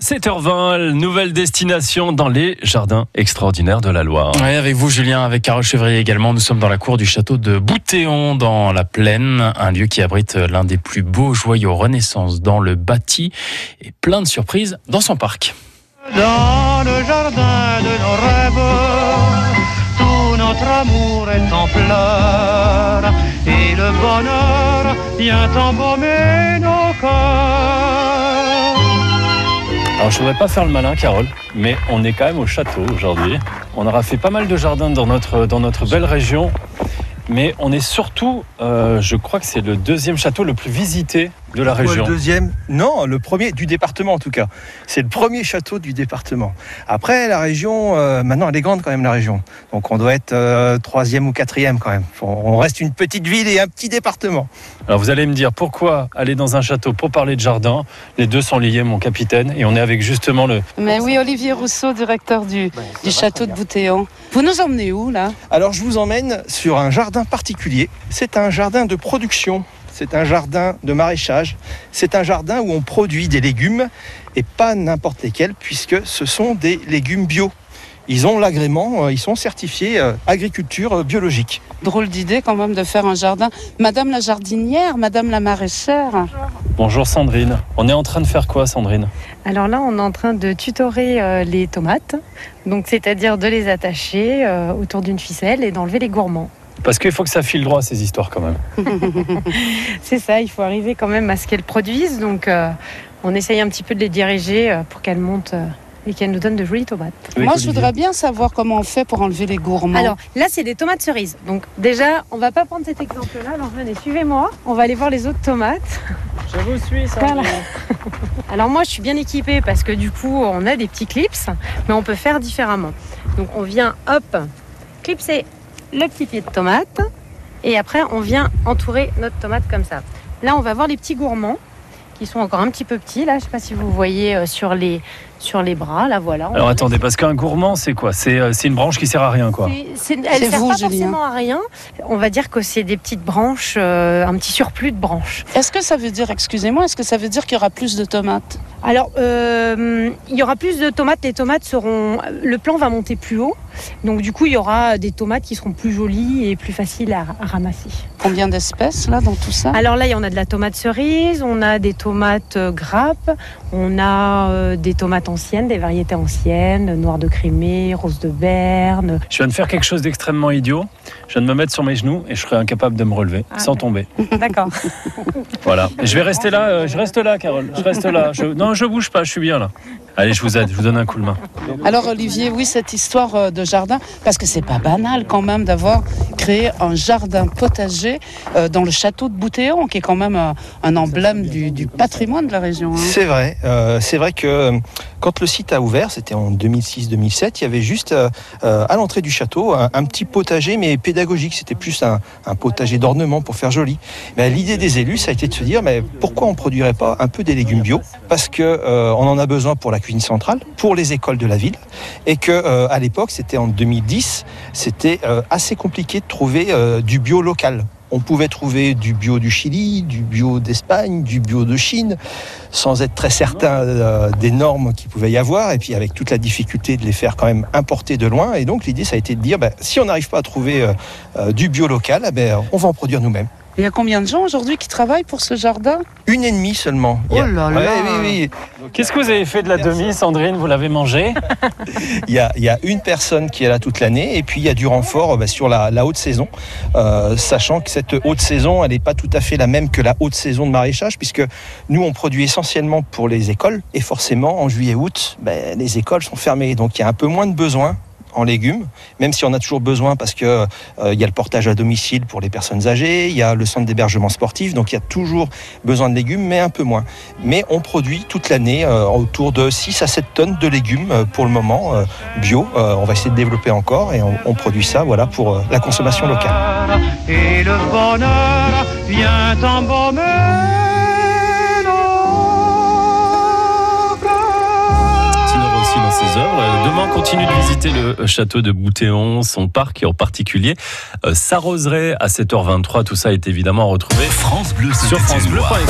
7h20, nouvelle destination dans les jardins extraordinaires de la Loire. Oui, avec vous, Julien, avec Carole Chevrier également. Nous sommes dans la cour du château de Boutéon, dans la plaine, un lieu qui abrite l'un des plus beaux joyaux Renaissance dans le bâti et plein de surprises dans son parc. Dans le jardin de nos rêves, tout notre amour est en fleurs et le bonheur vient embaumer nos cœurs. Alors je voudrais pas faire le malin, Carole, mais on est quand même au château aujourd'hui. On aura fait pas mal de jardins dans notre, belle région, mais on est surtout, euh, je crois que c'est le deuxième château le plus visité de la région. Le deuxième, non, le premier du département en tout cas. C'est le premier château du département. Après, la région, euh, maintenant elle est grande quand même la région. Donc on doit être euh, troisième ou quatrième quand même. On reste une petite ville et un petit département. Alors vous allez me dire pourquoi aller dans un château pour parler de jardin? Les deux sont liés, mon capitaine, et on est avec justement le. Mais oui, Olivier Rousseau, directeur du, du château de Boutéon. Vous nous emmenez où là? Alors je vous emmène sur un jardin particulier. C'est un jardin de production. C'est un jardin de maraîchage. C'est un jardin où on produit des légumes et pas n'importe lesquels puisque ce sont des légumes bio. Ils ont l'agrément, euh, ils sont certifiés euh, agriculture euh, biologique. Drôle d'idée quand même de faire un jardin. Madame la jardinière, Madame la maraîchère. Bonjour Sandrine. On est en train de faire quoi, Sandrine? Alors là, on est en train de tutorer les tomates, donc c'est-à-dire de les attacher autour d'une ficelle et d'enlever les gourmands. Parce qu'il faut que ça file droit ces histoires quand même. C'est ça, il faut arriver quand même à ce qu'elles produisent, donc euh, on essaye un petit peu de les diriger euh, pour qu'elles montent euh, et qu'elles nous donnent de jolies tomates. Moi, je voudrais bien savoir comment on fait pour enlever les gourmands. Alors là, c'est des tomates cerises. Donc déjà, on va pas prendre cet exemple-là. Alors venez, suivez-moi. On va aller voir les autres tomates. Je vous suis, Voilà. Alors moi, je suis bien équipée parce que du coup, on a des petits clips, mais on peut faire différemment. Donc on vient, hop, clipser le petit pied de tomate et après, on vient entourer notre tomate comme ça. Là, on va voir les petits gourmands qui sont encore un petit peu petits. Là, je sais pas si vous voyez euh, sur les, sur les bras. Là, voilà. On Alors attendez, parce qu'un gourmand, c'est quoi? C'est euh, c'est une branche qui sert à rien, quoi. c'est- c'est- elle C'est sert vous, pas Julien. forcément à rien. On va dire que c'est des petites branches, euh, un petit surplus de branches. Est-ce que ça veut dire, excusez-moi, est-ce que ça veut dire qu'il y aura plus de tomates? Alors, euh, il y aura plus de tomates. Les tomates seront. Le plan va monter plus haut. Donc, du coup, il y aura des tomates qui seront plus jolies et plus faciles à, à ramasser. Combien d'espèces là dans tout ça? Alors là, il y en a de la tomate cerise, on a des tomates grappes, on a euh, des tomates anciennes, des variétés anciennes, noires de Crimée, rose de Berne. Je viens de faire quelque chose d'extrêmement idiot. Je viens de me mettre sur mes genoux et je serai incapable de me relever Ah, sans tomber. D'accord. Voilà. Et je vais rester là. euh, je reste là, Carole. Je reste là. Je- Non, je bouge pas. Je suis bien là. Allez, je vous aide. Je vous donne un coup de main. Alors Olivier, oui, cette histoire euh, de jardin, parce que c'est pas banal quand même d'avoir créé un jardin potager euh, dans le château de Boutéon, qui est quand même un emblème du, du patrimoine de la région. hein. C'est vrai. euh, c'est vrai que euh, quand le site a ouvert, c'était en 2006-2007, il y avait juste euh, euh, à l'entrée du château un, petit potager, mais pédagogique. C'était plus un, potager d'ornement pour faire joli. Mais L'idée des élus, ça a été de se dire, mais pourquoi on produirait pas un peu des légumes bio? Parce que euh, en a besoin pour la cuisine centrale, pour les écoles de la ville, et que euh, à l'époque, c'était en 2010, c'était assez compliqué de trouver du bio local. On pouvait trouver du bio du Chili, du bio d'Espagne, du bio de Chine, sans être très certain euh, des normes qu'il pouvait y avoir, et puis avec toute la difficulté de les faire quand même importer de loin. Et donc l'idée, ça a été de dire, ben, si on n'arrive pas à trouver euh, euh, du bio local, eh ben, on va en produire nous-mêmes. Il y a combien de gens aujourd'hui qui travaillent pour ce jardin? Une et demie seulement. Oh là là. Ouais, oui, oui. Qu'est-ce que vous avez fait de la demi, Sandrine? Vous l'avez mangée Il y, a, il y a une personne qui est là toute l'année et puis il y a du renfort euh, bah, sur la, la haute saison, euh, sachant que cette haute saison, elle n'est pas tout à fait la même que la haute saison de maraîchage, puisque nous, on produit essentiellement pour les écoles et forcément, en juillet-août, ben, les écoles sont fermées, donc il y a un peu moins de besoin légumes, même si on a toujours besoin parce que euh, il y a le portage à domicile pour les personnes âgées, il y a le centre d'hébergement sportif, donc il y a toujours besoin de légumes, mais un peu moins. Mais on produit toute l'année euh, autour de 6 à 7 tonnes de légumes euh, pour le moment bio. On va essayer de développer encore et on, produit ça voilà, pour la consommation locale. Et le bonheur vient Demain, on continue de visiter le château de Boutéon, son parc et en particulier euh, sa roseraie à 7h23. Tout ça est évidemment retrouvé France Bleu sur francebleu.fr.